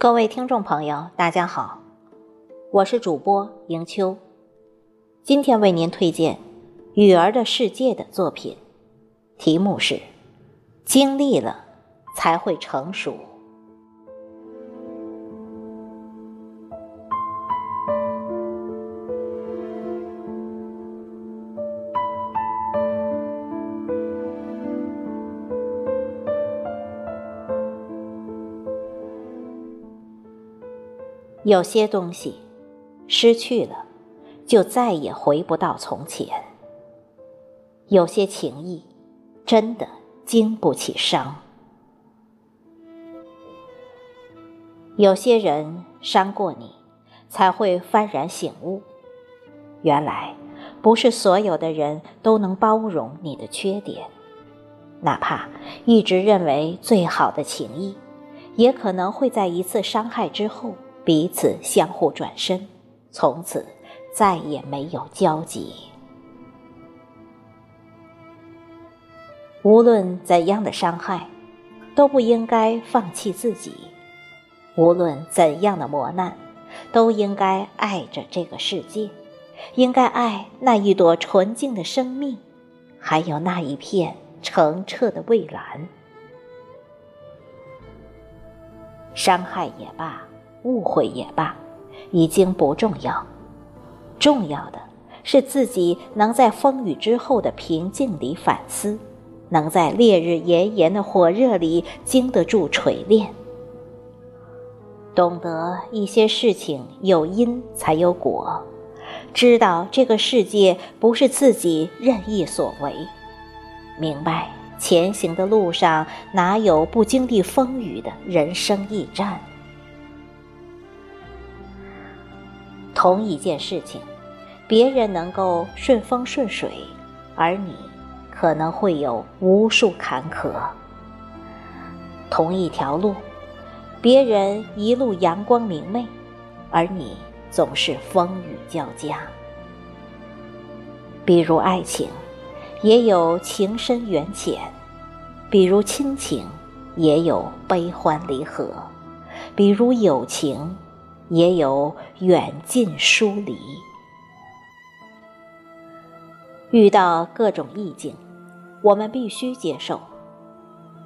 各位听众朋友，大家好，我是主播迎秋，今天为您推荐《雨儿的世界》的作品，题目是“经历了才会成熟”。有些东西失去了，就再也回不到从前。有些情谊真的经不起伤。有些人伤过你，才会幡然醒悟，原来不是所有的人都能包容你的缺点，哪怕一直认为最好的情谊，也可能会在一次伤害之后。彼此相互转身，从此再也没有交集。无论怎样的伤害，都不应该放弃自己；无论怎样的磨难，都应该爱着这个世界，应该爱那一朵纯净的生命，还有那一片澄澈的蔚蓝。伤害也罢。误会也罢，已经不重要。重要的是自己能在风雨之后的平静里反思，能在烈日炎炎的火热里经得住锤炼，懂得一些事情有因才有果，知道这个世界不是自己任意所为，明白前行的路上哪有不经历风雨的人生驿站。同一件事情，别人能够顺风顺水，而你可能会有无数坎坷。同一条路，别人一路阳光明媚，而你总是风雨交加。比如爱情，也有情深缘浅；比如亲情，也有悲欢离合；比如友情。也有远近疏离，遇到各种意境，我们必须接受，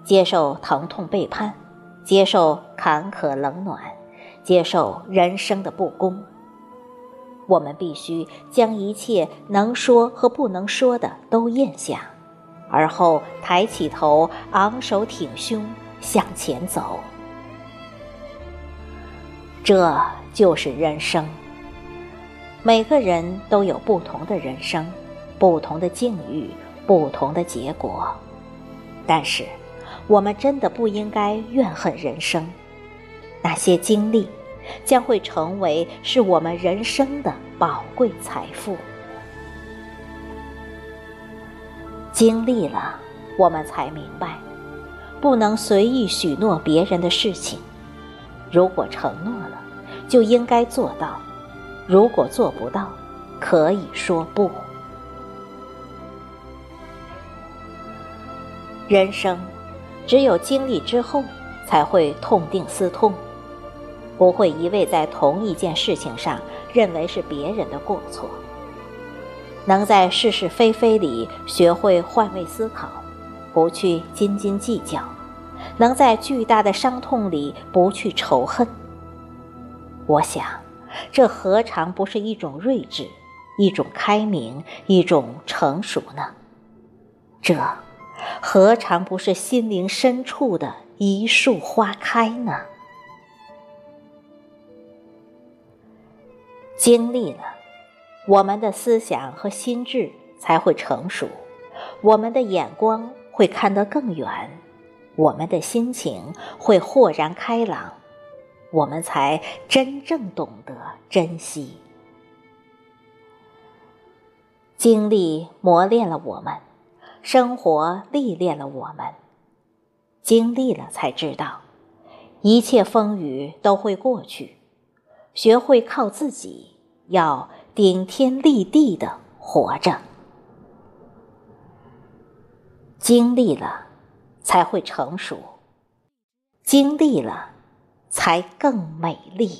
接受疼痛背叛，接受坎坷冷暖，接受人生的不公。我们必须将一切能说和不能说的都咽下，而后抬起头，昂首挺胸向前走。这就是人生。每个人都有不同的人生，不同的境遇，不同的结果。但是，我们真的不应该怨恨人生。那些经历，将会成为是我们人生的宝贵财富。经历了，我们才明白，不能随意许诺别人的事情。如果承诺了，就应该做到；如果做不到，可以说不。人生只有经历之后，才会痛定思痛，不会一味在同一件事情上认为是别人的过错。能在是是非非里学会换位思考，不去斤斤计较。能在巨大的伤痛里不去仇恨，我想，这何尝不是一种睿智，一种开明，一种成熟呢？这何尝不是心灵深处的一束花开呢？经历了，我们的思想和心智才会成熟，我们的眼光会看得更远。我们的心情会豁然开朗，我们才真正懂得珍惜。经历磨练了我们，生活历练了我们，经历了才知道，一切风雨都会过去。学会靠自己，要顶天立地的活着。经历了。才会成熟，经历了，才更美丽。